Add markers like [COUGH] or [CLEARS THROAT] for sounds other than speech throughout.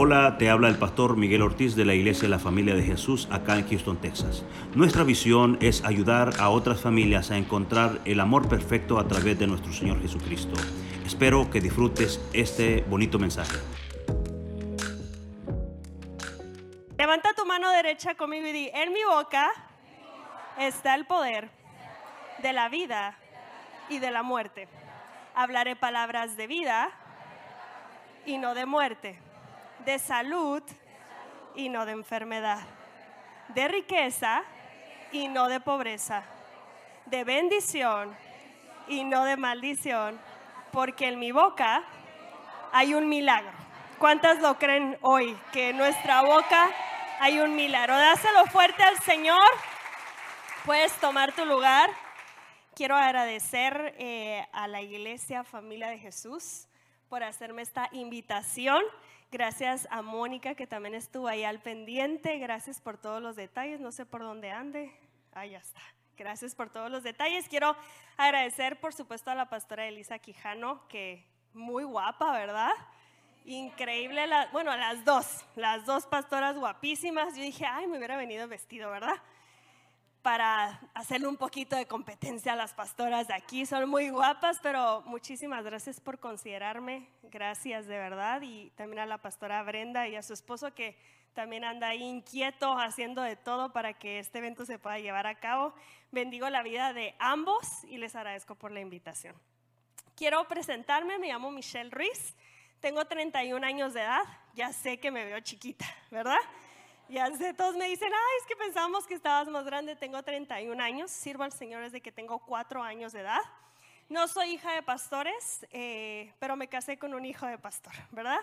Hola, te habla el pastor Miguel Ortiz de la Iglesia de la Familia de Jesús acá en Houston, Texas. Nuestra visión es ayudar a otras familias a encontrar el amor perfecto a través de nuestro Señor Jesucristo. Espero que disfrutes este bonito mensaje. Levanta tu mano derecha conmigo y di, en mi boca está el poder de la vida y de la muerte. Hablaré palabras de vida y no de muerte de salud y no de enfermedad, de riqueza y no de pobreza, de bendición y no de maldición, porque en mi boca hay un milagro. ¿Cuántas lo creen hoy? Que en nuestra boca hay un milagro. Dáselo fuerte al Señor. Puedes tomar tu lugar. Quiero agradecer eh, a la iglesia Familia de Jesús por hacerme esta invitación. Gracias a Mónica que también estuvo ahí al pendiente. Gracias por todos los detalles. No sé por dónde ande. Ahí ya está. Gracias por todos los detalles. Quiero agradecer, por supuesto, a la pastora Elisa Quijano, que muy guapa, ¿verdad? Increíble, bueno, las dos, las dos pastoras guapísimas. Yo dije, ay, me hubiera venido vestido, ¿verdad? Para hacerle un poquito de competencia a las pastoras de aquí. Son muy guapas, pero muchísimas gracias por considerarme. Gracias de verdad. Y también a la pastora Brenda y a su esposo que también anda ahí inquieto haciendo de todo para que este evento se pueda llevar a cabo. Bendigo la vida de ambos y les agradezco por la invitación. Quiero presentarme, me llamo Michelle Ruiz, tengo 31 años de edad, ya sé que me veo chiquita, ¿verdad? Ya sé, todos me dicen, ay, es que pensamos que estabas más grande, tengo 31 años, sirvo al Señor desde que tengo 4 años de edad. No soy hija de pastores, eh, pero me casé con un hijo de pastor, ¿verdad?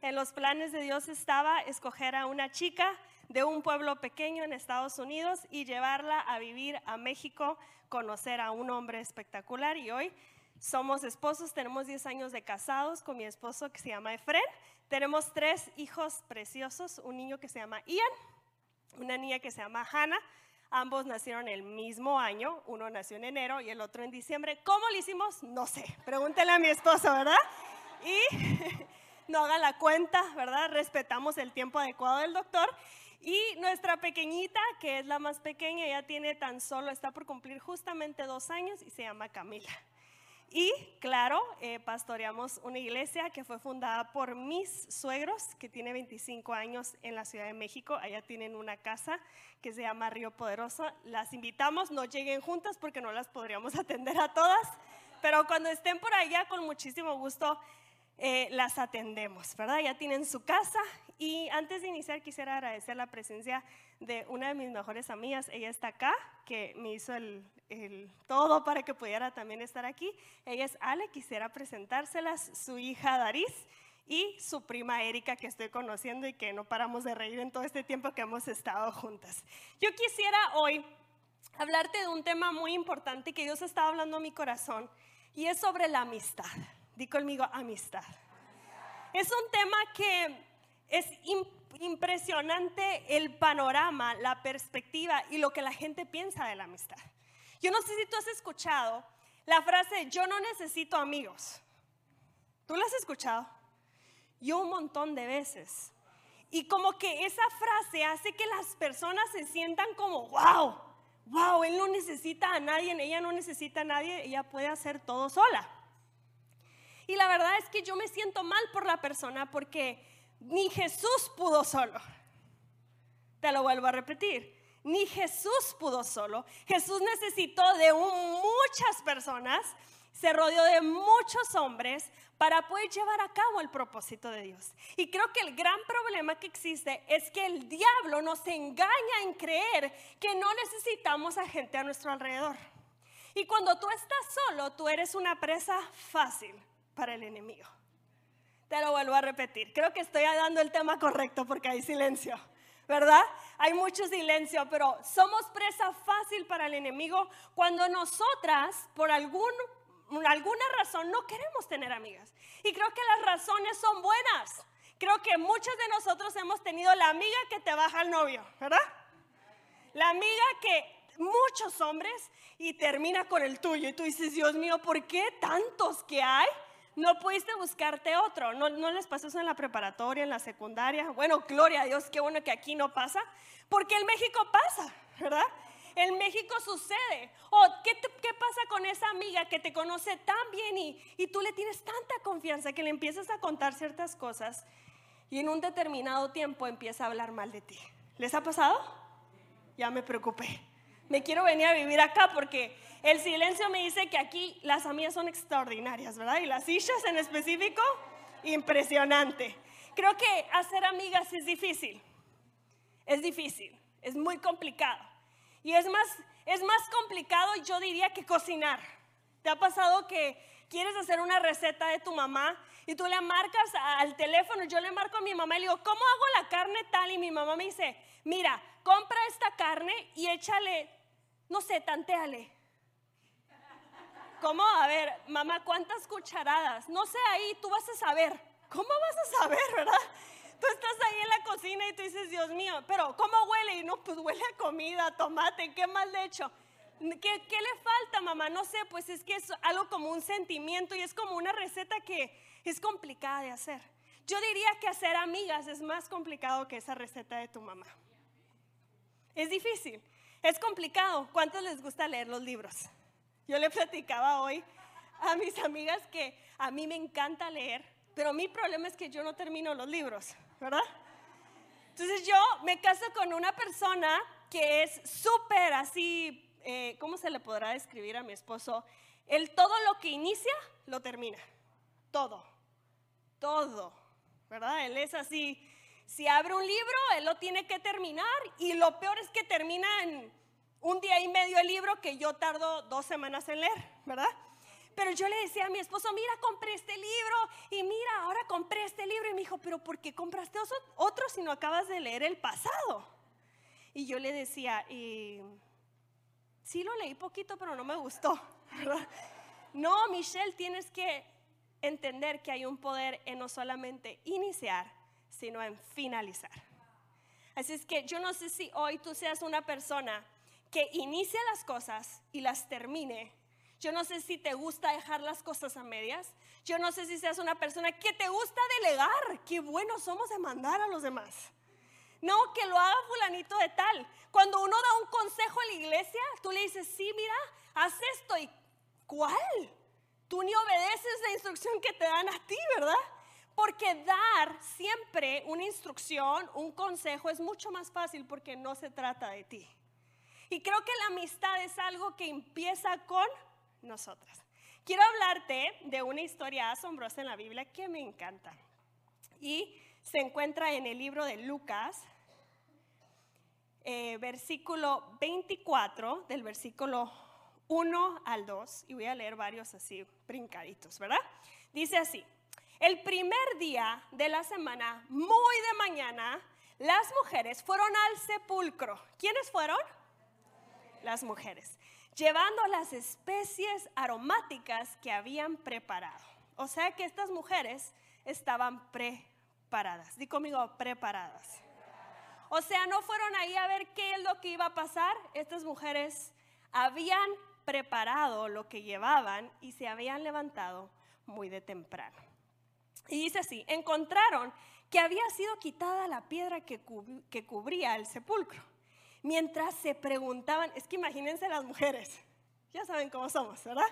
En los planes de Dios estaba escoger a una chica de un pueblo pequeño en Estados Unidos y llevarla a vivir a México, conocer a un hombre espectacular y hoy somos esposos, tenemos 10 años de casados con mi esposo que se llama Efren. Tenemos tres hijos preciosos, un niño que se llama Ian, una niña que se llama Hannah. Ambos nacieron el mismo año, uno nació en enero y el otro en diciembre. ¿Cómo lo hicimos? No sé, pregúntenle a mi esposo, ¿verdad? Y [LAUGHS] no hagan la cuenta, ¿verdad? Respetamos el tiempo adecuado del doctor. Y nuestra pequeñita, que es la más pequeña, ya tiene tan solo, está por cumplir justamente dos años y se llama Camila. Y claro, eh, pastoreamos una iglesia que fue fundada por mis suegros, que tiene 25 años en la Ciudad de México. Allá tienen una casa que se llama Río Poderoso. Las invitamos, no lleguen juntas porque no las podríamos [LAUGHS] atender a todas, pero cuando estén por allá, con muchísimo gusto eh, las atendemos, ¿verdad? Ya tienen su casa. Y antes de iniciar, quisiera agradecer la presencia de una de mis mejores amigas. Ella está acá, que me hizo el, todo para que pudiera también estar aquí. Ella es Ale, quisiera presentárselas, su hija Daris y su prima Erika, que estoy conociendo y que no paramos de reír en todo este tiempo que hemos estado juntas. Yo quisiera hoy hablarte de un tema muy importante que Dios está hablando a mi corazón y es sobre la amistad. Di conmigo amistad. Es un tema que es impresionante el panorama, la perspectiva y lo que la gente piensa de la amistad. Yo no sé si tú has escuchado la frase, yo no necesito amigos. ¿Tú la has escuchado? Yo un montón de veces. Y como que esa frase hace que las personas se sientan como, wow, wow, él no necesita a nadie, ella no necesita a nadie, ella puede hacer todo sola. Y la verdad es que yo me siento mal por la persona porque ni Jesús pudo solo. Te lo vuelvo a repetir. Ni Jesús pudo solo. Jesús necesitó de muchas personas, se rodeó de muchos hombres para poder llevar a cabo el propósito de Dios. Y creo que el gran problema que existe es que el diablo nos engaña en creer que no necesitamos a gente a nuestro alrededor. Y cuando tú estás solo, tú eres una presa fácil para el enemigo. Te lo vuelvo a repetir. Creo que estoy dando el tema correcto porque hay silencio, ¿verdad? Hay mucho silencio, pero somos presa fácil para el enemigo cuando nosotras, por algún, alguna razón, no queremos tener amigas. Y creo que las razones son buenas. Creo que muchos de nosotros hemos tenido la amiga que te baja al novio, ¿verdad? La amiga que muchos hombres y termina con el tuyo. Y tú dices, Dios mío, ¿por qué tantos que hay? No pudiste buscarte otro. ¿No, ¿No les pasó eso en la preparatoria, en la secundaria? Bueno, gloria a Dios, qué bueno que aquí no pasa. Porque en México pasa, ¿verdad? En México sucede. O ¿qué, ¿qué, pasa con esa amiga que te conoce tan bien y, y tú le tienes tanta confianza que le empiezas a contar ciertas cosas y en un determinado tiempo empieza a hablar mal de ti? ¿Les ha pasado? Ya me preocupé. Me quiero venir a vivir acá porque el silencio me dice que aquí las amigas son extraordinarias, ¿verdad? Y las sillas en específico, impresionante. Creo que hacer amigas es difícil. Es difícil, es muy complicado. Y es más, es más complicado, yo diría, que cocinar. ¿Te ha pasado que quieres hacer una receta de tu mamá y tú le marcas al teléfono? Yo le marco a mi mamá y le digo, ¿cómo hago la carne tal? Y mi mamá me dice, mira, compra esta carne y échale, no sé, tanteale. ¿Cómo? A ver, mamá, ¿cuántas cucharadas? No sé, ahí tú vas a saber. ¿Cómo vas a saber, verdad? Tú estás ahí en la cocina y tú dices, Dios mío, pero ¿cómo huele? Y no, pues huele a comida, tomate, ¿qué mal de hecho? ¿Qué, ¿Qué, le falta, mamá? No sé, pues es que es algo como un sentimiento y es como una receta que es complicada de hacer. Yo diría que hacer amigas es más complicado que esa receta de tu mamá. Es difícil, es complicado. ¿Cuántos les gusta leer los libros? Yo le platicaba hoy a mis amigas que a mí me encanta leer, pero mi problema es que yo no termino los libros, ¿verdad? Entonces yo me caso con una persona que es súper así, eh, ¿cómo se le podrá describir a mi esposo? Él todo lo que inicia, lo termina. Todo, todo, ¿verdad? Él es así. Si abre un libro, él lo tiene que terminar y lo peor es que termina en un día y medio el libro que yo tardo dos semanas en leer, ¿verdad? Pero yo le decía a mi esposo, mira, compré este libro y mira, ahora compré este libro. Y me dijo, pero ¿por qué compraste otro si no acabas de leer el pasado? Y yo le decía, sí lo leí poquito, pero no me gustó. No, Michelle, tienes que entender que hay un poder en no solamente iniciar, sino en finalizar. Así es que yo no sé si hoy tú seas una persona que inicie las cosas y las termine. Yo no sé si te gusta dejar las cosas a medias. Yo no sé si seas una persona que te gusta delegar. Qué buenos somos de mandar a los demás. No, que lo haga fulanito de tal. Cuando uno da un consejo a la iglesia, tú le dices, sí, mira, haz esto. ¿Y cuál? Tú ni obedeces la instrucción que te dan a ti, ¿verdad? Porque dar siempre una instrucción, un consejo es mucho más fácil porque no se trata de ti. Y creo que la amistad es algo que empieza con nosotras. Quiero hablarte de una historia asombrosa en la Biblia que me encanta. Y se encuentra en el libro de Lucas, eh, versículo 24, del versículo 1 al 2. Y voy a leer varios así, brincaditos, ¿verdad? Dice así, el primer día de la semana, muy de mañana, las mujeres fueron al sepulcro. ¿Quiénes fueron? las mujeres, llevando las especies aromáticas que habían preparado. O sea que estas mujeres estaban preparadas. Di conmigo, preparadas. O sea, no fueron ahí a ver qué es lo que iba a pasar. Estas mujeres habían preparado lo que llevaban y se habían levantado muy de temprano. Y dice así, encontraron que había sido quitada la piedra que, que cubría el sepulcro mientras se preguntaban, es que imagínense las mujeres, ya saben cómo somos, ¿verdad?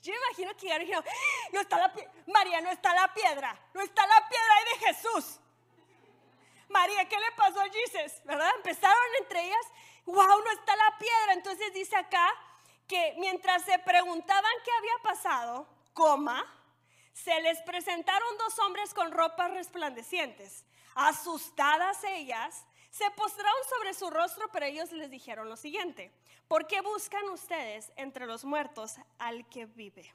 Yo imagino que dijeron, ¡Ah! no está la María, no está la piedra, no está la piedra ahí de Jesús. María, ¿qué le pasó a Jesús? ¿Verdad? Empezaron entre ellas, wow, no está la piedra. Entonces dice acá que mientras se preguntaban qué había pasado, coma, se les presentaron dos hombres con ropas resplandecientes. Asustadas ellas, se postraron sobre su rostro, pero ellos les dijeron lo siguiente, ¿por qué buscan ustedes entre los muertos al que vive?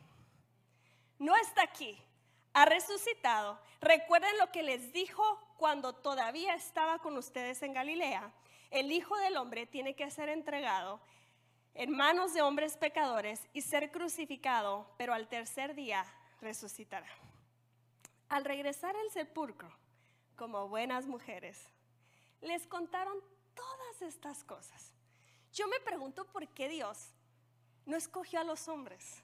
No está aquí, ha resucitado. Recuerden lo que les dijo cuando todavía estaba con ustedes en Galilea. El Hijo del Hombre tiene que ser entregado en manos de hombres pecadores y ser crucificado, pero al tercer día resucitará. Al regresar al sepulcro, como buenas mujeres, les contaron todas estas cosas. Yo me pregunto por qué Dios no escogió a los hombres.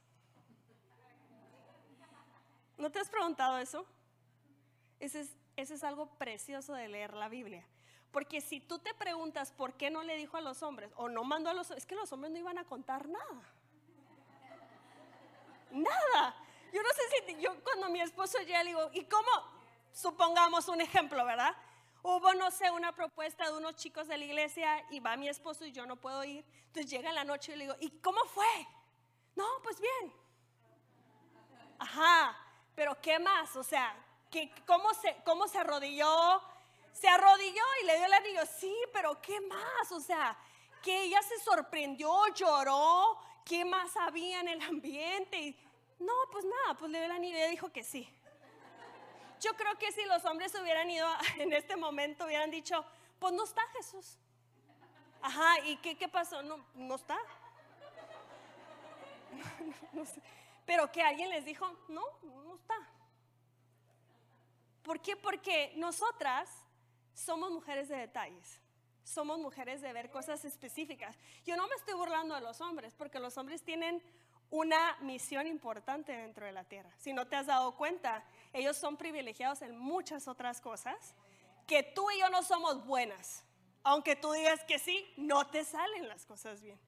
¿No te has preguntado eso? Ese es, es algo precioso de leer la Biblia. Porque si tú te preguntas por qué no le dijo a los hombres o no mandó a los es que los hombres no iban a contar nada. Nada. Yo no sé si yo cuando mi esposo ya le digo, ¿y cómo? Supongamos un ejemplo, ¿verdad? Hubo, no sé, una propuesta de unos chicos de la iglesia y va mi esposo y yo no puedo ir. Entonces llega en la noche y le digo, ¿y cómo fue? No, pues bien. Ajá, pero ¿qué más? O sea, ¿qué, cómo, se, ¿cómo se arrodilló? Se arrodilló y le dio el anillo. Sí, pero ¿qué más? O sea, que ella se sorprendió, lloró. ¿Qué más había en el ambiente? No, pues nada, pues le dio el anillo y ella dijo que sí. Yo creo que si los hombres hubieran ido [LAUGHS] en este momento, hubieran dicho, pues no está Jesús. Ajá, ¿y qué, qué pasó? No, no está. [LAUGHS] Pero que alguien les dijo, no, no está. ¿Por qué? Porque nosotras somos mujeres de detalles. Somos mujeres de ver cosas específicas. Yo no me estoy burlando de los hombres, porque los hombres tienen una misión importante dentro de la tierra. Si no te has dado cuenta, ellos son privilegiados en muchas otras cosas que tú y yo no somos buenas. Aunque tú digas que sí, no te salen las cosas bien.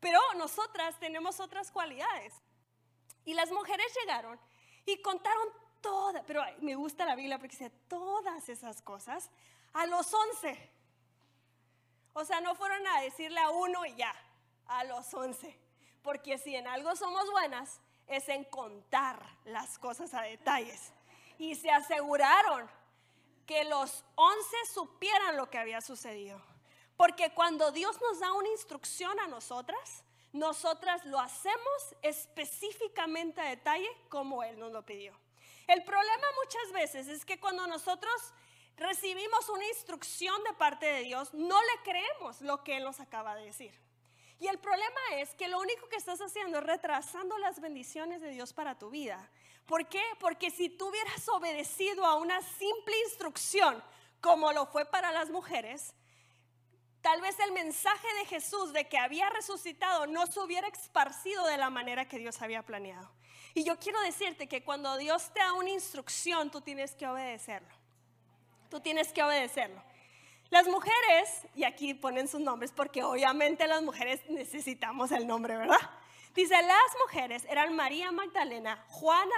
Pero nosotras tenemos otras cualidades. Y las mujeres llegaron y contaron todas, pero me gusta la Biblia porque dice todas esas cosas a los once. O sea, no fueron a decirle a uno y ya, a los once. Porque si en algo somos buenas, es en contar las cosas a detalles. Y se aseguraron que los once supieran lo que había sucedido. Porque cuando Dios nos da una instrucción a nosotras, nosotras lo hacemos específicamente a detalle como Él nos lo pidió. El problema muchas veces es que cuando nosotros recibimos una instrucción de parte de Dios, no le creemos lo que Él nos acaba de decir. Y el problema es que lo único que estás haciendo es retrasando las bendiciones de Dios para tu vida. ¿Por qué? Porque si tú hubieras obedecido a una simple instrucción, como lo fue para las mujeres, tal vez el mensaje de Jesús de que había resucitado no se hubiera esparcido de la manera que Dios había planeado. Y yo quiero decirte que cuando Dios te da una instrucción, tú tienes que obedecerlo. Tú tienes que obedecerlo. Las mujeres, y aquí ponen sus nombres porque obviamente las mujeres necesitamos el nombre, ¿verdad? Dice, las mujeres eran María Magdalena, Juana,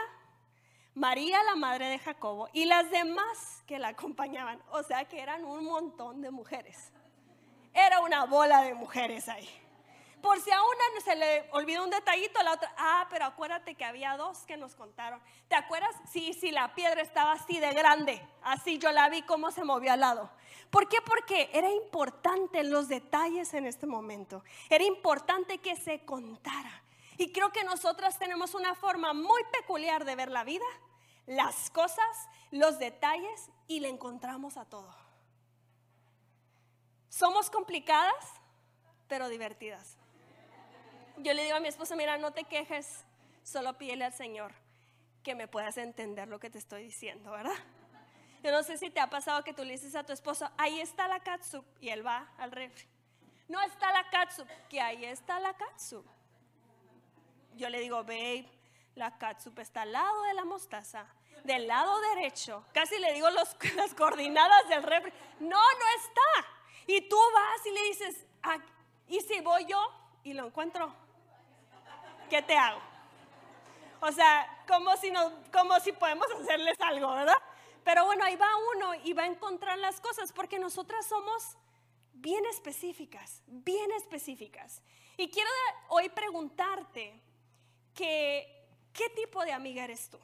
María la madre de Jacobo y las demás que la acompañaban. O sea que eran un montón de mujeres. Era una bola de mujeres ahí. Por si a una se le olvidó un detallito, a la otra, ah, pero acuérdate que había dos que nos contaron. ¿Te acuerdas? Sí, sí, la piedra estaba así de grande. Así yo la vi cómo se movió al lado. ¿Por qué? Porque era importante los detalles en este momento. Era importante que se contara. Y creo que nosotras tenemos una forma muy peculiar de ver la vida, las cosas, los detalles y le encontramos a todo. Somos complicadas, pero divertidas. Yo le digo a mi esposa, mira, no te quejes, solo pídele al Señor que me puedas entender lo que te estoy diciendo, ¿verdad? Yo no sé si te ha pasado que tú le dices a tu esposo, ahí está la katsup, y él va al refri. No está la katsup, que ahí está la katsup. Yo le digo, babe, la katsup está al lado de la mostaza, del lado derecho. Casi le digo los, [LAUGHS] las coordenadas del refri. No, no está. Y tú vas y le dices, ah, ¿y si voy yo y lo encuentro? ¿Qué te hago? O sea, como si, no, como si podemos hacerles algo, ¿verdad? Pero bueno, ahí va uno y va a encontrar las cosas porque nosotras somos bien específicas, bien específicas. Y quiero hoy preguntarte que, ¿qué tipo de amiga eres tú?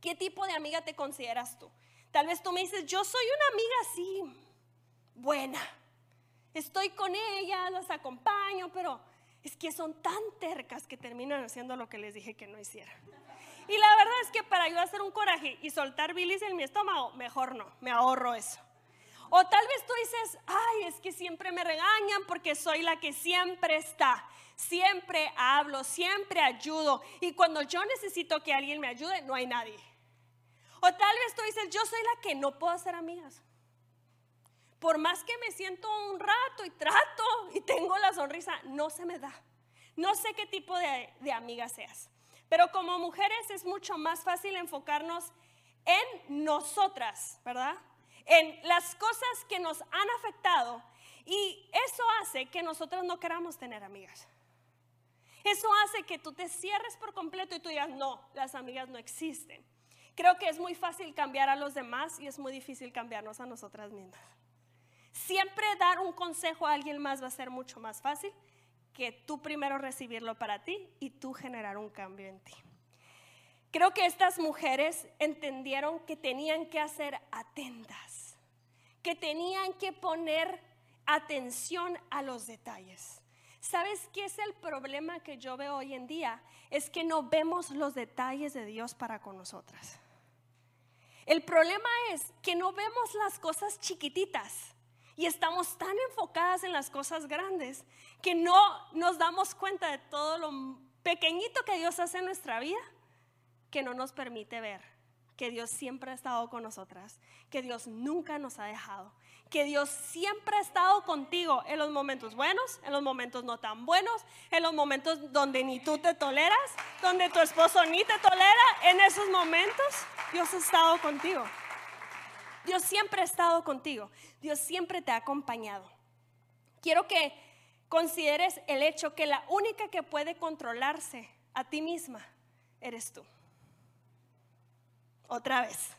¿Qué tipo de amiga te consideras tú? Tal vez tú me dices, yo soy una amiga así, buena. Estoy con ella, las acompaño, pero es que son tan tercas que terminan haciendo lo que les dije que no hicieran. Y la verdad es que para yo hacer un coraje y soltar bilis en mi estómago, mejor no, me ahorro eso. O tal vez tú dices, ay, es que siempre me regañan porque soy la que siempre está, siempre hablo, siempre ayudo. Y cuando yo necesito que alguien me ayude, no hay nadie. O tal vez tú dices, yo soy la que no puedo hacer amigas. Por más que me siento un rato y trato y tengo la sonrisa, no se me da. No sé qué tipo de, amiga seas. Pero como mujeres es mucho más fácil enfocarnos en nosotras, ¿verdad? En las cosas que nos han afectado. Y eso hace que nosotros no queramos tener amigas. Eso hace que tú te cierres por completo y tú digas, no, las amigas no existen. Creo que es muy fácil cambiar a los demás y es muy difícil cambiarnos a nosotras mismas. Siempre dar un consejo a alguien más va a ser mucho más fácil que tú primero recibirlo para ti y tú generar un cambio en ti. Creo que estas mujeres entendieron que tenían que hacer atentas, que tenían que poner atención a los detalles. ¿Sabes qué es el problema que yo veo hoy en día? Es que no vemos los detalles de Dios para con nosotras. El problema es que no vemos las cosas chiquititas y estamos tan enfocadas en las cosas grandes que no nos damos cuenta de todo lo pequeñito que Dios hace en nuestra vida que no nos permite ver que Dios siempre ha estado con nosotras, que Dios nunca nos ha dejado, que Dios siempre ha estado contigo en los momentos buenos, en los momentos no tan buenos, en los momentos donde ni tú te toleras, donde tu esposo ni te tolera, en esos momentos Dios ha estado contigo. Dios siempre ha estado contigo, Dios siempre te ha acompañado. Quiero que consideres el hecho que la única que puede controlarse a ti misma eres tú. Otra vez,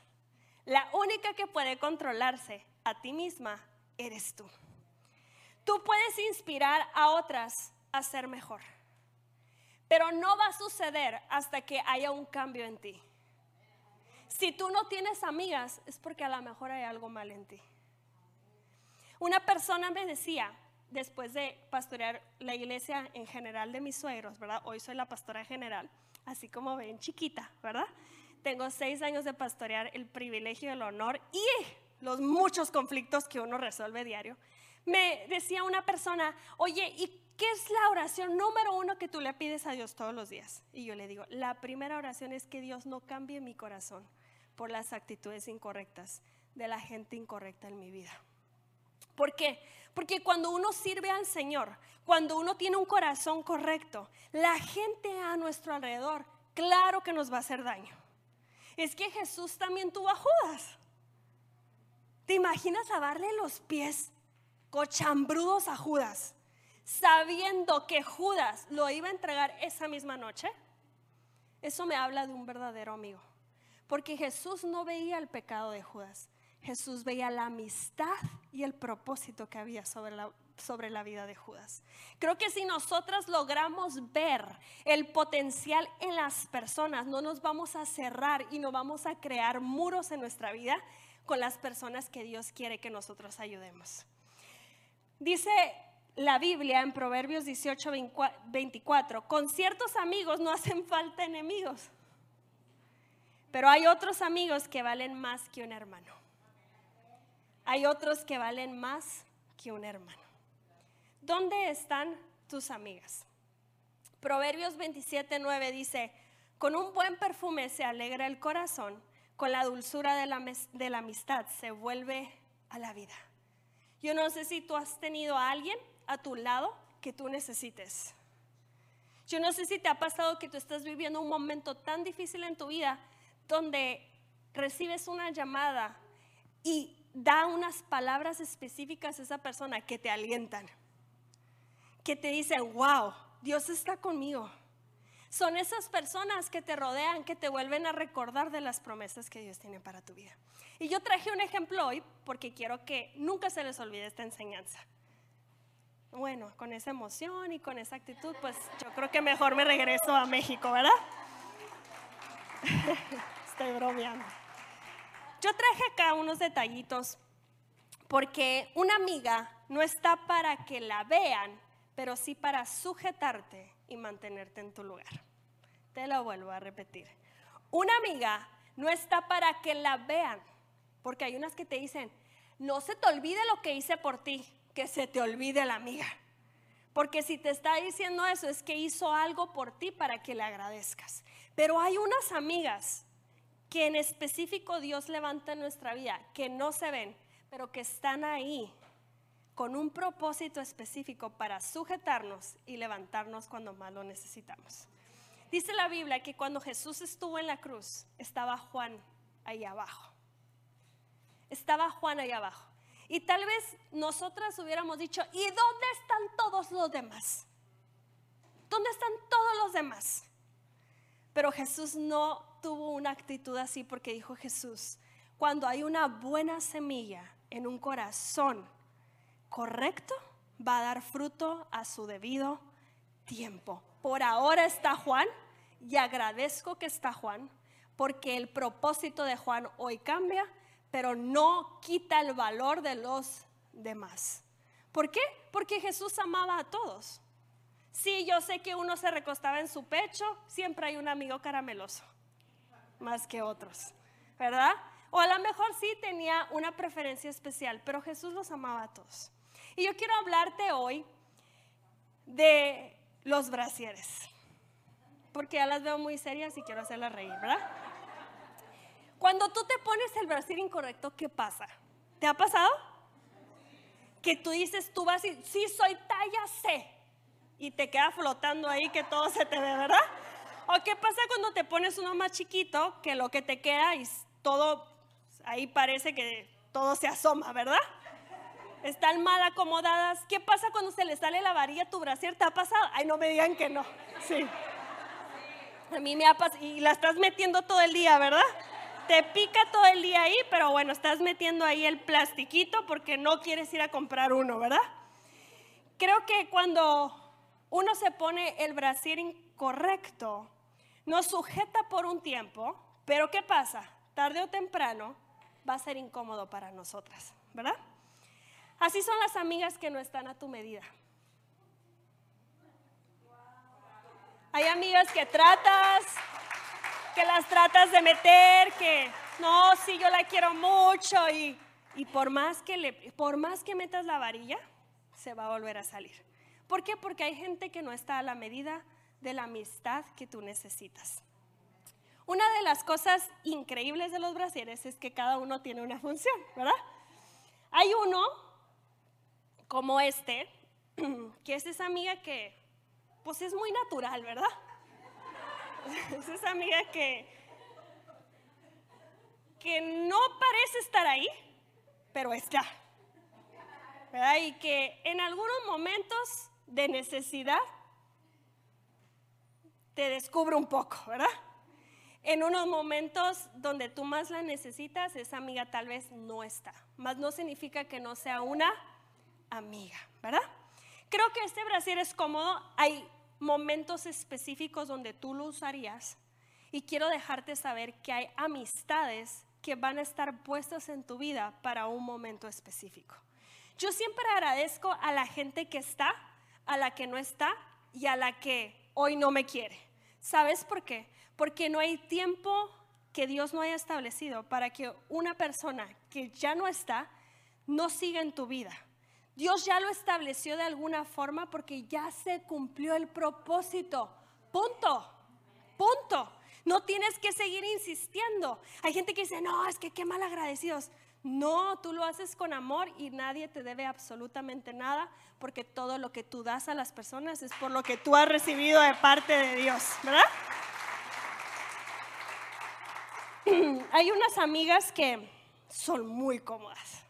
la única que puede controlarse a ti misma eres tú. Tú puedes inspirar a otras a ser mejor, pero no va a suceder hasta que haya un cambio en ti. Si tú no tienes amigas, es porque a lo mejor hay algo mal en ti. Una persona me decía, después de pastorear la iglesia en general de mis suegros, ¿verdad? Hoy soy la pastora general, así como ven, chiquita, ¿verdad? Tengo seis años de pastorear el privilegio, el honor y los muchos conflictos que uno resuelve diario. Me decía una persona, oye, ¿y qué es la oración número uno que tú le pides a Dios todos los días? Y yo le digo, la primera oración es que Dios no cambie mi corazón por las actitudes incorrectas de la gente incorrecta en mi vida. ¿Por qué? Porque cuando uno sirve al Señor, cuando uno tiene un corazón correcto, la gente a nuestro alrededor, claro que nos va a hacer daño. Es que Jesús también tuvo a Judas. ¿Te imaginas lavarle los pies cochambrudos a Judas, sabiendo que Judas lo iba a entregar esa misma noche? Eso me habla de un verdadero amigo. Porque Jesús no veía el pecado de Judas. Jesús veía la amistad y el propósito que había sobre la, sobre la vida de Judas. Creo que si nosotras logramos ver el potencial en las personas, no nos vamos a cerrar y no vamos a crear muros en nuestra vida, con las personas que Dios quiere que nosotros ayudemos. Dice la Biblia en Proverbios 18, 24, con ciertos amigos no hacen falta enemigos, pero hay otros amigos que valen más que un hermano. Hay otros que valen más que un hermano. ¿Dónde están tus amigas? Proverbios 27, 9 dice, con un buen perfume se alegra el corazón con la dulzura de la, de la amistad se vuelve a la vida. Yo no sé si tú has tenido a alguien a tu lado que tú necesites. Yo no sé si te ha pasado que tú estás viviendo un momento tan difícil en tu vida donde recibes una llamada y da unas palabras específicas a esa persona que te alientan, que te dicen, wow, Dios está conmigo. Son esas personas que te rodean, que te vuelven a recordar de las promesas que Dios tiene para tu vida. Y yo traje un ejemplo hoy porque quiero que nunca se les olvide esta enseñanza. Bueno, con esa emoción y con esa actitud, pues yo creo que mejor me regreso a México, ¿verdad? [LAUGHS] Estoy bromeando. Yo traje acá unos detallitos porque una amiga no está para que la vean, pero sí para sujetarte y mantenerte en tu lugar. Te lo vuelvo a repetir. Una amiga no está para que la vean, porque hay unas que te dicen, no se te olvide lo que hice por ti, que se te olvide la amiga. Porque si te está diciendo eso es que hizo algo por ti para que le agradezcas. Pero hay unas amigas que en específico Dios levanta en nuestra vida, que no se ven, pero que están ahí con un propósito específico para sujetarnos y levantarnos cuando más lo necesitamos. Dice la Biblia que cuando Jesús estuvo en la cruz, estaba Juan ahí abajo. Estaba Juan ahí abajo. Y tal vez nosotras hubiéramos dicho, ¿y dónde están todos los demás? ¿Dónde están todos los demás? Pero Jesús no tuvo una actitud así porque dijo Jesús, cuando hay una buena semilla en un corazón correcto, va a dar fruto a su debido tiempo. Por ahora está Juan y agradezco que está Juan porque el propósito de Juan hoy cambia, pero no quita el valor de los demás. ¿Por qué? Porque Jesús amaba a todos. Sí, yo sé que uno se recostaba en su pecho, siempre hay un amigo carameloso, más que otros, ¿verdad? O a lo mejor sí tenía una preferencia especial, pero Jesús los amaba a todos. Y yo quiero hablarte hoy de los brasieres, porque ya las veo muy serias y quiero hacerlas reír, ¿verdad? Cuando tú te pones el brasier incorrecto, ¿qué pasa? ¿Te ha pasado? Que tú dices, tú vas y, sí, soy talla C, y te queda flotando ahí que todo se te ve, ¿verdad? ¿O qué pasa cuando te pones uno más chiquito que lo que te queda y todo, ahí parece que todo se asoma, ¿verdad? Están mal acomodadas. ¿Qué pasa cuando se le sale la varilla a tu brasier? ¿Te ha pasado? Ay, no me digan que no. Sí. A mí me ha pasado. Y la estás metiendo todo el día, ¿verdad? Te pica todo el día ahí, pero bueno, estás metiendo ahí el plastiquito porque no quieres ir a comprar uno, ¿verdad? Creo que cuando uno se pone el brasier incorrecto, nos sujeta por un tiempo, pero ¿qué pasa? Tarde o temprano va a ser incómodo para nosotras, ¿verdad? Así son las amigas que no están a tu medida. Hay amigas que tratas, que las tratas de meter, que no, sí, yo la quiero mucho y, y por, más que le, por más que metas la varilla, se va a volver a salir. ¿Por qué? Porque hay gente que no está a la medida de la amistad que tú necesitas. Una de las cosas increíbles de los brasieres es que cada uno tiene una función, ¿verdad? Hay uno como este, [CLEARS THROAT] que es esa amiga que, pues es muy natural, ¿verdad? [LAUGHS] Es esa amiga que, que no parece estar ahí, pero está. ¿verdad? Y que en algunos momentos de necesidad, te descubre un poco, ¿verdad? En unos momentos donde tú más la necesitas, esa amiga tal vez no está. Más no significa que no sea una amiga, ¿verdad? Creo que este brasier es cómodo. Hay momentos específicos donde tú lo usarías. Y quiero dejarte saber que hay amistades que van a estar puestas en tu vida para un momento específico. Yo siempre agradezco a la gente que está a la que no está y a la que hoy no me quiere. ¿Sabes por qué? Porque no hay tiempo que Dios no haya establecido para que una persona que ya no está no siga en tu vida. Dios ya lo estableció de alguna forma porque ya se cumplió el propósito. Punto. Punto. No tienes que seguir insistiendo. Hay gente que dice, no, es que qué mal agradecidos. No, tú lo haces con amor y nadie te debe absolutamente nada porque todo lo que tú das a las personas es por lo que tú has recibido de parte de Dios, ¿verdad? [CLEARS THROAT] Hay unas amigas que son muy cómodas.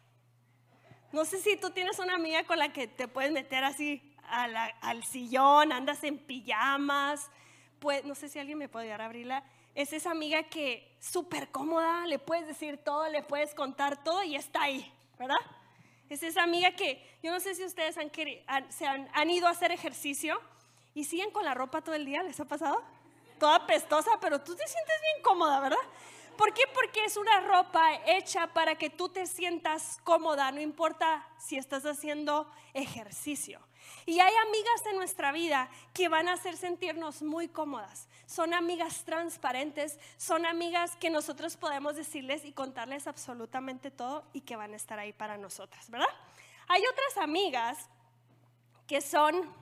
No sé si tú tienes una amiga con la que te puedes meter así al sillón, andas en pijamas, pues no sé si alguien me puede abrirla es esa amiga que súper cómoda, le puedes decir todo, le puedes contar todo y está ahí, ¿verdad? Es esa amiga que yo no sé si ustedes han, se han, han, ido a hacer ejercicio y siguen con la ropa todo el día, ¿les ha pasado? Toda pestosa, pero tú te sientes bien cómoda, ¿verdad? ¿Por qué? Porque es una ropa hecha para que tú te sientas cómoda, no importa si estás haciendo ejercicio. Y hay amigas en nuestra vida que van a hacer sentirnos muy cómodas. Son amigas transparentes, son amigas que nosotros podemos decirles y contarles absolutamente todo y que van a estar ahí para nosotras, ¿verdad? Hay otras amigas que son,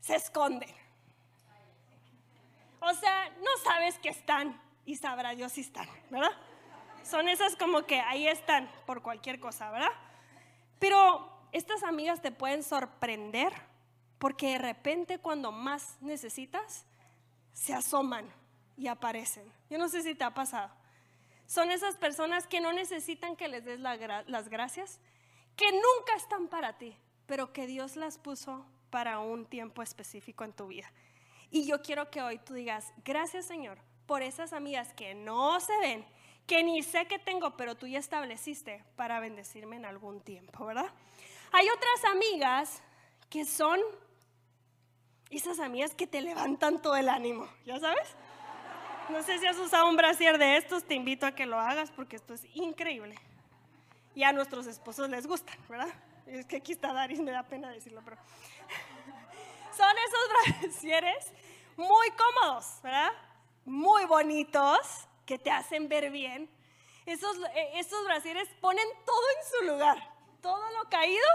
se esconden. O sea, no sabes que están y sabrá Dios si están, ¿verdad? Son esas como que ahí están por cualquier cosa, ¿verdad? Pero estas amigas te pueden sorprender porque de repente cuando más necesitas, se asoman y aparecen. Yo no sé si te ha pasado. Son esas personas que no necesitan que les des las gracias, que nunca están para ti, pero que Dios las puso para un tiempo específico en tu vida. Y yo quiero que hoy tú digas, gracias Señor por esas amigas que no se ven, que ni sé que tengo, pero tú ya estableciste para bendecirme en algún tiempo, ¿verdad? Hay otras amigas que son esas amigas que te levantan todo el ánimo, ¿ya sabes? No sé si has usado un brasier de estos, te invito a que lo hagas porque esto es increíble. Y a nuestros esposos les gustan, ¿verdad? Es que aquí está Daris, me da pena decirlo, pero [LAUGHS] son esos brasieres muy cómodos, ¿verdad? Muy bonitos, que te hacen ver bien. Esos, eh, brasieres ponen todo en su lugar. Todo lo caído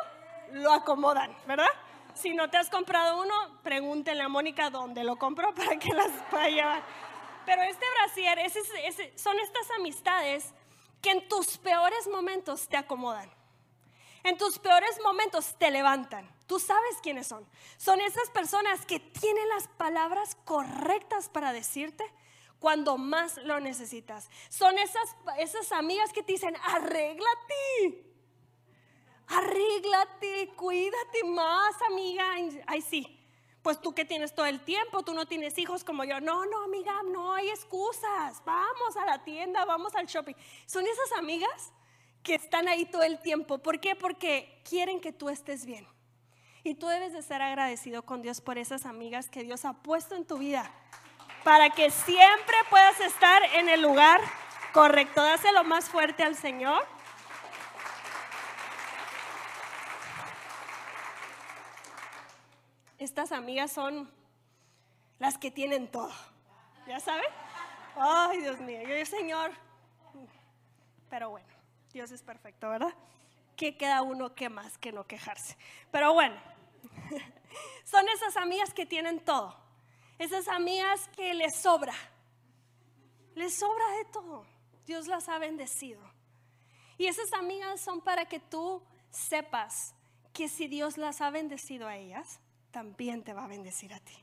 lo acomodan, ¿verdad? Si no te has comprado uno, pregúntenle a Mónica dónde lo compró [LAUGHS] para que las pueda llevar. Pero este brasier, son estas amistades que en tus peores momentos te acomodan. En tus peores momentos te levantan. Tú sabes quiénes son. Son esas personas que tienen las palabras correctas para decirte cuando más lo necesitas. Son esas, esas amigas que te dicen, arréglate. Arréglate, cuídate más, amiga. Ay, sí. Pues tú que tienes todo el tiempo, tú no tienes hijos como yo. No, no, amiga, no hay excusas. Vamos a la tienda, vamos al shopping. Son esas amigas que están ahí todo el tiempo. ¿Por qué? Porque quieren que tú estés bien. Y tú debes de ser agradecido con Dios por esas amigas que Dios ha puesto en tu vida. Para que siempre puedas estar en el lugar correcto. Dáselo más fuerte al Señor. Estas amigas son las que tienen todo. ¿Ya saben? Ay, Dios mío, yo, Señor. Pero bueno. Dios es perfecto, ¿verdad? ¿Qué queda uno que más que no quejarse? Pero bueno, [LAUGHS] son esas amigas que tienen todo. Esas amigas que les sobra. Les sobra de todo. Dios las ha bendecido. Y esas amigas son para que tú sepas que si Dios las ha bendecido a ellas, también te va a bendecir a ti.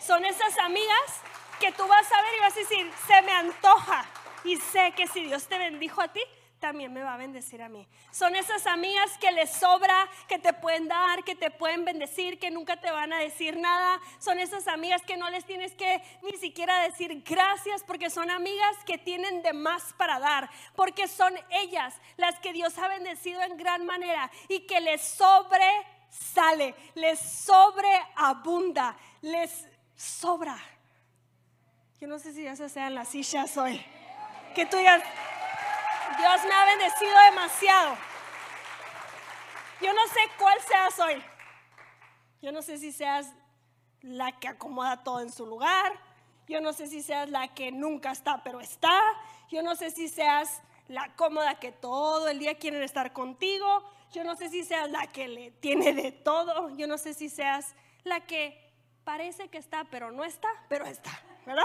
Son esas amigas que tú vas a ver y vas a decir, se me antoja. Y sé que si Dios te bendijo a ti, también me va a bendecir a mí. Son esas amigas que les sobra, que te pueden dar, que te pueden bendecir, que nunca te van a decir nada. Son esas amigas que no les tienes que ni siquiera decir gracias porque son amigas que tienen de más para dar, porque son ellas las que Dios ha bendecido en gran manera y que les sobre sale, les sobreabunda, les sobra. Yo no sé si ya se sean las sillas hoy. Que tú digas, Dios me ha bendecido demasiado. Yo no sé cuál seas hoy. Yo no sé si seas la que acomoda todo en su lugar. Yo no sé si seas la que nunca está, pero está. Yo no sé si seas la cómoda que todo el día quieren estar contigo. Yo no sé si seas la que le tiene de todo. Yo no sé si seas la que parece que está, pero no está, pero está, ¿verdad?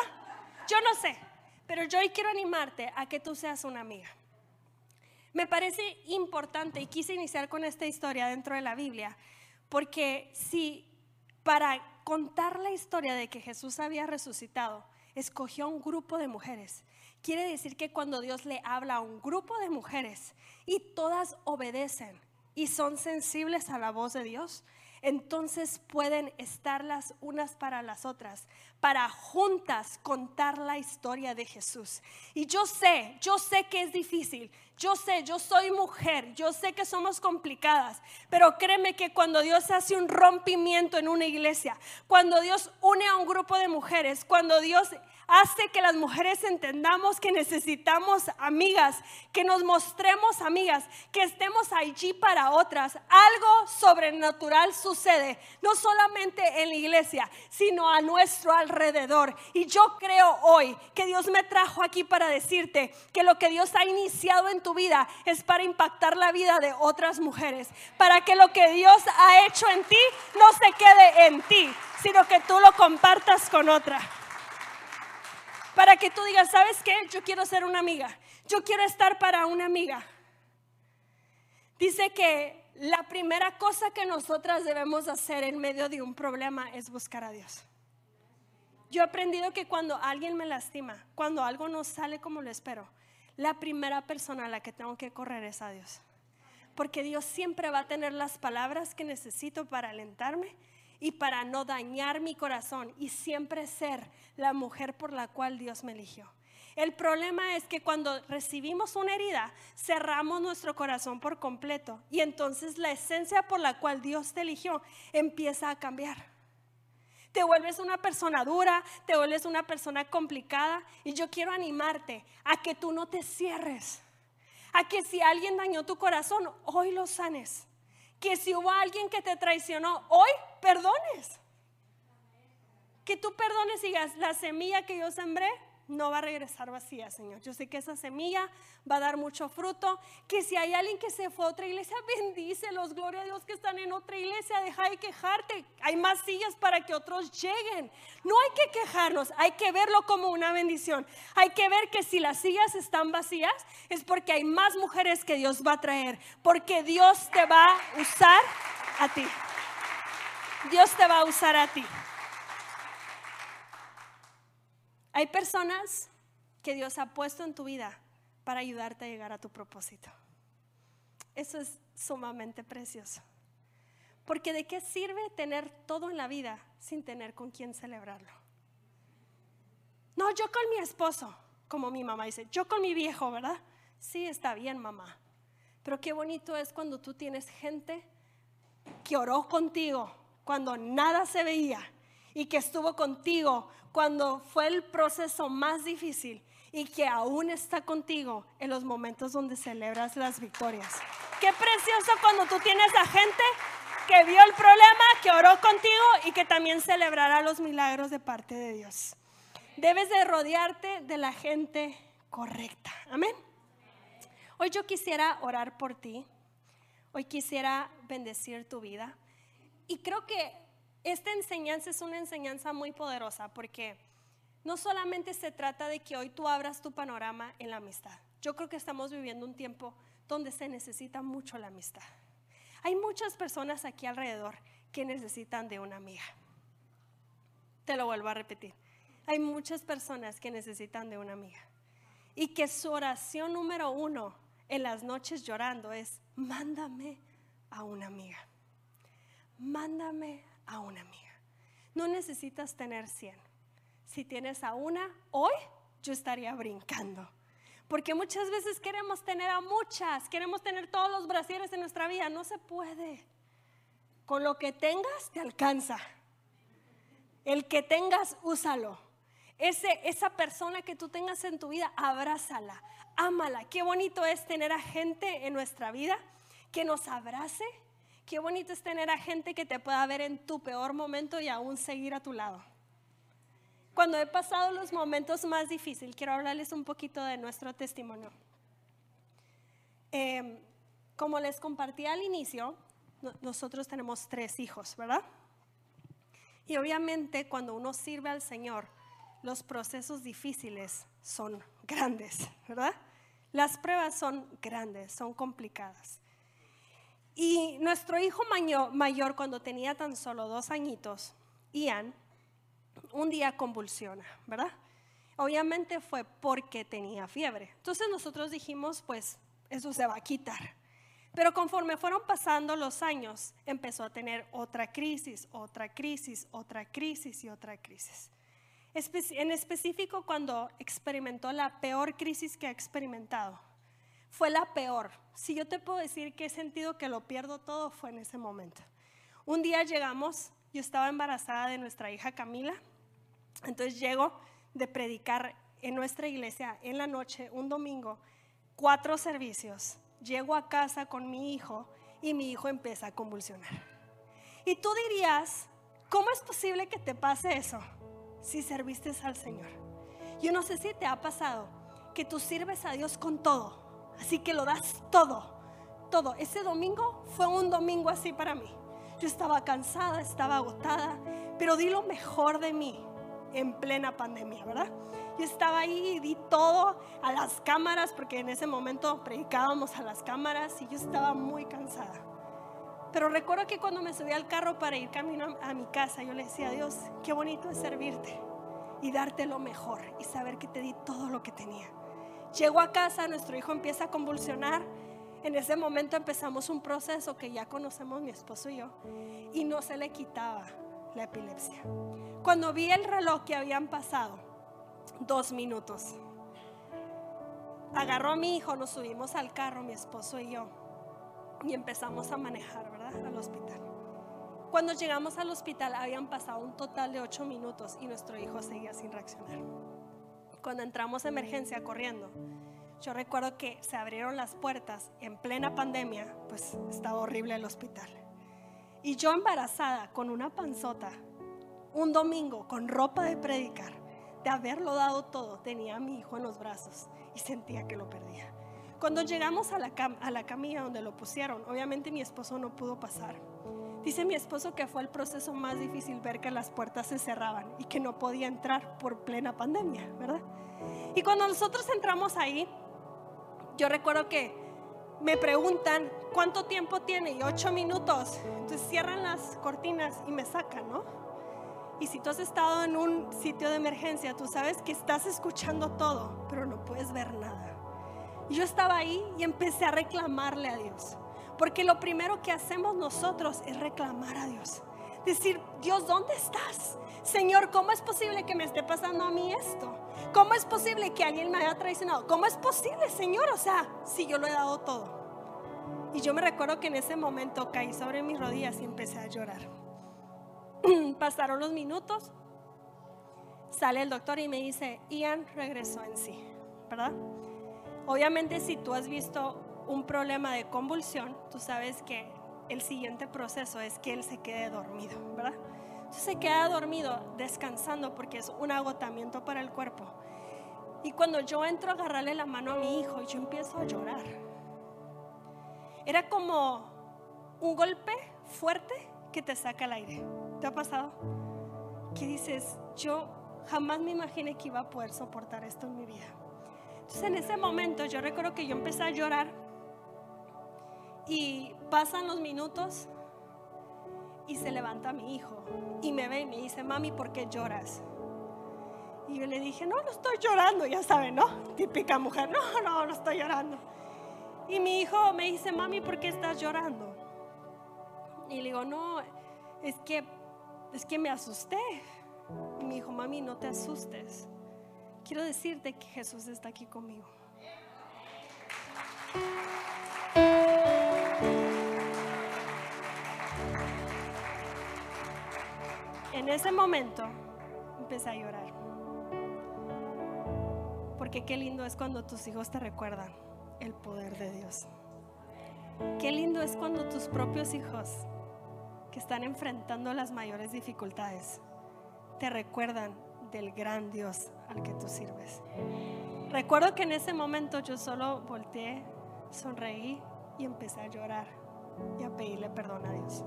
Yo no sé. Pero yo hoy quiero animarte a que tú seas una amiga. Me parece importante y quise iniciar con esta historia dentro de la Biblia, porque si para contar la historia de que Jesús había resucitado, escogió un grupo de mujeres, quiere decir que cuando Dios le habla a un grupo de mujeres y todas obedecen y son sensibles a la voz de Dios, entonces pueden estar las unas para las otras, para juntas contar la historia de Jesús. Y yo sé, yo sé que es difícil, yo sé, yo soy mujer, yo sé que somos complicadas, pero créeme que cuando Dios hace un rompimiento en una iglesia, cuando Dios une a un grupo de mujeres, cuando Dios hace que las mujeres entendamos que necesitamos amigas, que nos mostremos amigas, que estemos allí para otras. Algo sobrenatural sucede, no solamente en la iglesia, sino a nuestro alrededor. Y yo creo hoy que Dios me trajo aquí para decirte que lo que Dios ha iniciado en vida es para impactar la vida de otras mujeres, para que lo que Dios ha hecho en ti no se quede en ti, sino que tú lo compartas con otra para que tú digas, ¿sabes qué? Yo quiero ser una amiga. Yo quiero estar para una amiga. Dice que la primera cosa que nosotras debemos hacer en medio de un problema es buscar a Dios. Yo he aprendido que cuando alguien me lastima, cuando algo no sale como lo espero, la primera persona a la que tengo que correr es a Dios. Porque Dios siempre va a tener las palabras que necesito para alentarme y para no dañar mi corazón y siempre ser la mujer por la cual Dios me eligió. El problema es que cuando recibimos una herida, cerramos nuestro corazón por completo y entonces la esencia por la cual Dios te eligió empieza a cambiar. Te vuelves una persona dura, te vuelves una persona complicada y yo quiero animarte a que tú no te cierres, a que si alguien dañó tu corazón, hoy lo sanes, que si hubo alguien que te traicionó, hoy perdones. Que tú perdones y digas, la semilla que yo sembré no va a regresar vacía, Señor. Yo sé que esa semilla va a dar mucho fruto. Que si hay alguien que se fue a otra iglesia, [LAUGHS] bendícelos. Gloria a Dios que están en otra iglesia. Deja de quejarte. Hay más sillas para que otros lleguen. No hay que quejarnos, hay que verlo como una bendición. Hay que ver que si las sillas están vacías, es porque hay más mujeres que Dios va a traer. Porque Dios te va a usar a ti. Dios te va a usar a ti. Hay personas que Dios ha puesto en tu vida para ayudarte a llegar a tu propósito. Eso es sumamente precioso. Porque de qué sirve tener todo en la vida sin tener con quién celebrarlo. No, yo con mi esposo, como mi mamá dice, yo con mi viejo, ¿verdad? Sí, está bien, mamá. Pero qué bonito es cuando tú tienes gente que oró contigo cuando nada se veía y que estuvo contigo cuando fue el proceso más difícil y que aún está contigo en los momentos donde celebras las victorias. Qué precioso cuando tú tienes a gente que vio el problema, que oró contigo y que también celebrará los milagros de parte de Dios. Debes de rodearte de la gente correcta. Amén. Hoy yo quisiera orar por ti. Hoy quisiera bendecir tu vida. Y creo que esta enseñanza es una enseñanza muy poderosa porque no solamente se trata de que hoy tú abras tu panorama en la amistad. Yo creo que estamos viviendo un tiempo donde se necesita mucho la amistad. Hay muchas personas aquí alrededor que necesitan de una amiga. Te lo vuelvo a repetir. Hay muchas personas que necesitan de una amiga. Y que su oración número uno en las noches llorando es, mándame a una amiga. Mándame a una amiga. No necesitas tener 100. Si tienes a una, hoy yo estaría brincando. Porque muchas veces queremos tener a muchas, queremos tener todos los brasieres en nuestra vida. No se puede. Con lo que tengas, te alcanza. El que tengas, úsalo. Esa persona que tú tengas en tu vida, abrázala, ámala. Qué bonito es tener a gente en nuestra vida que nos abrace, Qué bonito es tener a gente que te pueda ver en tu peor momento y aún seguir a tu lado. Cuando he pasado los momentos más difíciles, quiero hablarles un poquito de nuestro testimonio. Em, como les compartí al inicio, nosotros tenemos tres hijos, ¿verdad? Y obviamente cuando uno sirve al Señor, los procesos difíciles son grandes, ¿verdad? Las pruebas son grandes, son complicadas. Y nuestro hijo mayor, cuando tenía tan solo dos añitos, Ian, un día convulsiona, ¿verdad? Obviamente fue porque tenía fiebre. Entonces nosotros dijimos, pues eso se va a quitar. Pero conforme fueron pasando los años, empezó a tener otra crisis, otra crisis, otra crisis y otra crisis. En específico cuando experimentó la peor crisis que ha experimentado, fue la peor. Si yo te puedo decir que he sentido que lo pierdo todo, fue en ese momento. Un día llegamos, yo estaba embarazada de nuestra hija Camila, entonces llego de predicar en nuestra iglesia en la noche, un domingo, cuatro servicios. Llego a casa con mi hijo y mi hijo empieza a convulsionar. Y tú dirías, ¿cómo es posible que te pase eso si serviste al Señor? Yo no sé si te ha pasado que tú sirves a Dios con todo Así que lo das todo, todo. Ese domingo fue un domingo así para mí. Yo estaba cansada, estaba agotada, pero di lo mejor de mí en plena pandemia, ¿verdad? Yo estaba ahí y di todo a las cámaras, porque en ese momento predicábamos a las cámaras y yo estaba muy cansada. Pero recuerdo que cuando me subí al carro para ir camino a mi casa, yo le decía a Dios, qué bonito es servirte. y darte lo mejor y saber que te di todo lo que tenía. Llego a casa, nuestro hijo empieza a convulsionar. En ese momento empezamos un proceso que ya conocemos mi esposo y yo y no se le quitaba la epilepsia. Cuando vi el reloj que habían pasado dos minutos, agarró a mi hijo, nos subimos al carro, mi esposo y yo, y empezamos a manejar, ¿verdad? Al hospital. Cuando llegamos al hospital habían pasado un total de ocho minutos y nuestro hijo seguía sin reaccionar. Cuando entramos a emergencia corriendo, yo recuerdo que se abrieron las puertas en plena pandemia, pues estaba horrible el hospital. Y yo embarazada con una panzota, un domingo con ropa de predicar, de haberlo dado todo, tenía a mi hijo en los brazos y sentía que lo perdía. Cuando llegamos a la, a la camilla donde lo pusieron, obviamente mi esposo no pudo pasar Dice mi esposo que fue el proceso más difícil ver que las puertas se cerraban y que no podía entrar por plena pandemia, ¿verdad? Y cuando nosotros entramos ahí, yo recuerdo que me preguntan cuánto tiempo tiene y ocho minutos. Entonces cierran las cortinas y me sacan, ¿no? Y si tú has estado en un sitio de emergencia, tú sabes que estás escuchando todo, pero no puedes ver nada. Y yo estaba ahí y empecé a reclamarle a Dios. Porque lo primero que hacemos nosotros es reclamar a Dios. Decir, Dios, ¿dónde estás? Señor, ¿cómo es posible que me esté pasando a mí esto? ¿Cómo es posible que alguien me haya traicionado? ¿Cómo es posible, Señor? O sea, si yo lo he dado todo. Y yo me recuerdo que en ese momento caí sobre mis rodillas y empecé a llorar. [CLEARS THROAT] Pasaron los minutos, sale el doctor y me dice, Ian regresó en sí, ¿verdad? Obviamente si tú has visto un problema de convulsión, tú sabes que el siguiente proceso es que él se quede dormido, ¿verdad? Entonces se queda dormido descansando porque es un agotamiento para el cuerpo. Y cuando yo entro a agarrarle la mano a mi hijo, yo empiezo a llorar. Era como un golpe fuerte que te saca el aire. ¿Te ha pasado? Que dices, yo jamás me imaginé que iba a poder soportar esto en mi vida. Entonces en ese momento yo recuerdo que yo empecé a llorar y pasan los minutos y se levanta mi hijo y me ve y me dice, mami, ¿por qué lloras? Y yo le dije, no, no estoy llorando, ya saben, ¿no? Típica mujer, no, no, no estoy llorando. Y mi hijo me dice, mami, ¿por qué estás llorando? Y le digo, no, es que, es que me asusté. Y me dijo, mami, no te asustes. Quiero decirte que Jesús está aquí conmigo. En ese momento empecé a llorar. Porque qué lindo es cuando tus hijos te recuerdan el poder de Dios. Qué lindo es cuando tus propios hijos que están enfrentando las mayores dificultades te recuerdan del gran Dios al que tú sirves. Recuerdo que en ese momento yo solo volteé, sonreí y empecé a llorar y a pedirle perdón a Dios.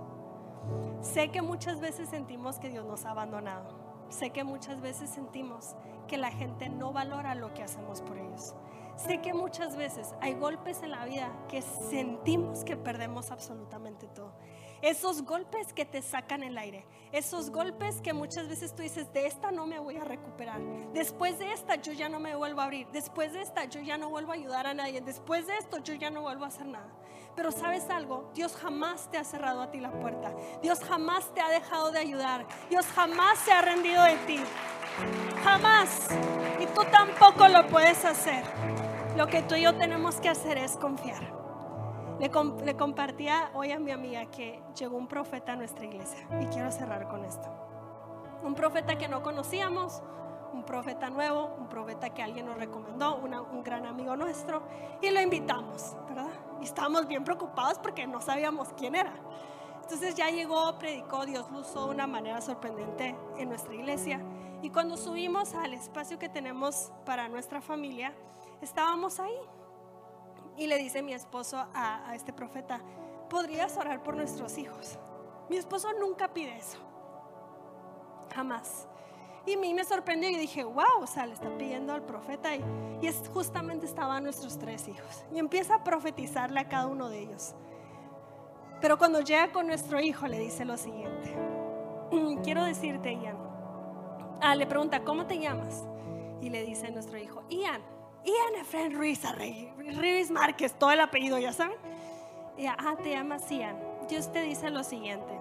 Sé que muchas veces sentimos que Dios nos ha abandonado. Sé que muchas veces sentimos que la gente no valora lo que hacemos por ellos. Sé que muchas veces hay golpes en la vida que sentimos que perdemos absolutamente todo. Esos golpes que te sacan el aire. Esos golpes que muchas veces tú dices, de esta no me voy a recuperar. Después de esta yo ya no me vuelvo a abrir. Después de esta yo ya no vuelvo a ayudar a nadie. Después de esto yo ya no vuelvo a hacer nada. Pero sabes algo, Dios jamás te ha cerrado a ti la puerta. Dios jamás te ha dejado de ayudar. Dios jamás se ha rendido de ti. Jamás. Y tú tampoco lo puedes hacer. Lo que tú y yo tenemos que hacer es confiar. Le, compartía hoy a mi amiga que llegó un profeta a nuestra iglesia y quiero cerrar con esto. Un profeta que no conocíamos, un profeta nuevo, un profeta que alguien nos recomendó, un gran amigo nuestro, y lo invitamos, ¿verdad? Y estábamos bien preocupados porque no sabíamos quién era. Entonces ya llegó, predicó, Dios lo usó de una manera sorprendente en nuestra iglesia. Y cuando subimos al espacio que tenemos para nuestra familia, estábamos ahí. Y le dice mi esposo a, a este profeta, ¿podrías orar por nuestros hijos? Mi esposo nunca pide eso. Jamás. Y a mí me sorprendió y dije, wow, o sea, le está pidiendo al profeta. Y, y es, justamente estaban nuestros tres hijos. Y empieza a profetizarle a cada uno de ellos. Pero cuando llega con nuestro hijo le dice lo siguiente. Quiero decirte, Ian, Ah, le pregunta, ¿cómo te llamas? Y le dice a nuestro hijo, Ian, Ian Efren Ruiz Ruiz Márquez, todo el apellido, ya saben. Y ah, te llamas Ian. Dios te dice lo siguiente.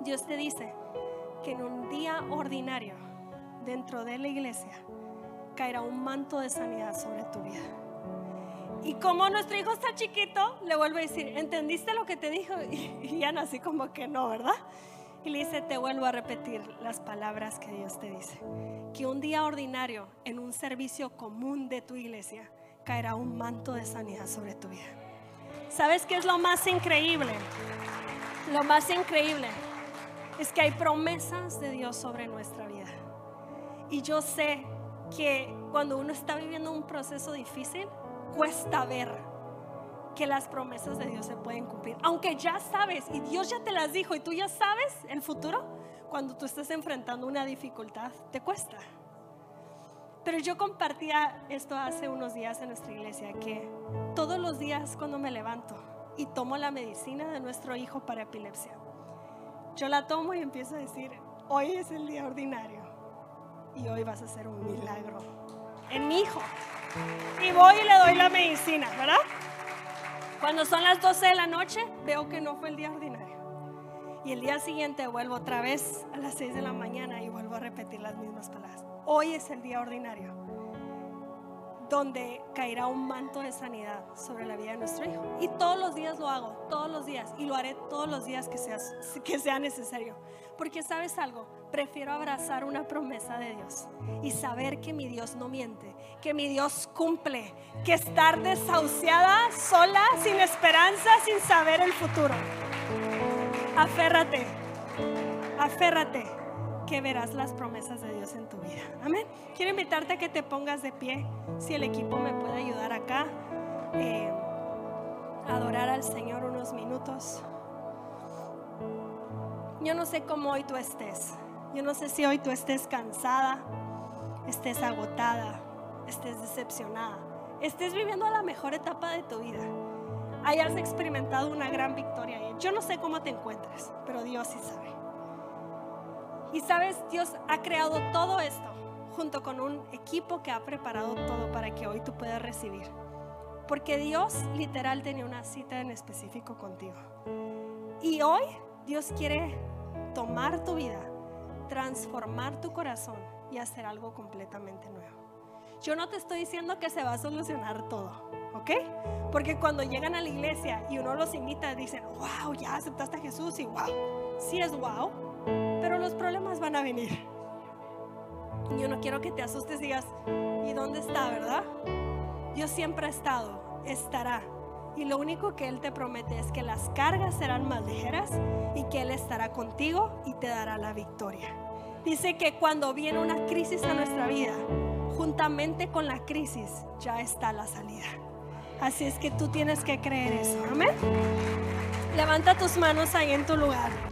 Dios te dice que en un día ordinario dentro de la iglesia caerá un manto de sanidad sobre tu vida. Y como nuestro hijo está chiquito, le vuelve a decir, ¿entendiste lo que te dijo? [LAUGHS] Y, Ian así como que no, ¿verdad? Y le dice, te vuelvo a repetir las palabras que Dios te dice. Que un día ordinario, en un servicio común de tu iglesia, caerá un manto de sanidad sobre tu vida. ¿Sabes qué es lo más increíble? Lo más increíble es que hay promesas de Dios sobre nuestra vida. Y yo sé que cuando uno está viviendo un proceso difícil, cuesta ver que las promesas de Dios se pueden cumplir. Aunque ya sabes y Dios ya te las dijo y tú ya sabes el futuro, cuando tú estás enfrentando una dificultad, te cuesta. Pero yo compartía esto hace unos días en nuestra iglesia, que todos los días cuando me levanto y tomo la medicina de nuestro hijo para epilepsia, yo la tomo y empiezo a decir, hoy es el día ordinario y hoy vas a hacer un milagro en mi hijo. Y voy y le doy la medicina, ¿verdad? Cuando son las 12 de la noche, veo que no fue el día ordinario. Y el día siguiente vuelvo otra vez a las 6 de la mañana y vuelvo a repetir las mismas palabras. Hoy es el día ordinario, donde caerá un manto de sanidad sobre la vida de nuestro hijo. Y todos los días lo hago, todos los días, y lo haré todos los días que sea, que sea necesario. Porque sabes algo, prefiero abrazar una promesa de Dios y saber que mi Dios no miente, que mi Dios cumple, que estar desahuciada, sola, sin esperanza, sin saber el futuro. Aférrate, aférrate, que verás las promesas de Dios en tu vida. Amén. Quiero invitarte a que te pongas de pie, si el equipo me puede ayudar acá, eh, adorar al Señor unos minutos. Yo no sé cómo hoy tú estés. Yo no sé si hoy tú estés cansada, estés agotada, estés decepcionada, estés viviendo la mejor etapa de tu vida, hayas experimentado una gran victoria. Yo no sé cómo te encuentres, pero Dios sí sabe. Y sabes, Dios ha creado todo esto junto con un equipo que ha preparado todo para que hoy tú puedas recibir. Porque Dios literal tenía una cita en específico contigo. Y hoy Dios quiere tomar tu vida, transformar tu corazón y hacer algo completamente nuevo. Yo no te estoy diciendo que se va a solucionar todo, ¿ok? Porque cuando llegan a la iglesia y uno los invita, dicen, wow, ya aceptaste a Jesús y wow, sí es wow, pero los problemas van a venir. Yo no quiero que te asustes y digas, ¿y dónde está, verdad? Dios siempre ha estado, estará y lo único que Él te promete es que las cargas serán más ligeras y que Él estará contigo y te dará la victoria. Dice que cuando viene una crisis a nuestra vida, juntamente con la crisis ya está la salida. Así es que tú tienes que creer eso. Amén. Levanta tus manos ahí en tu lugar.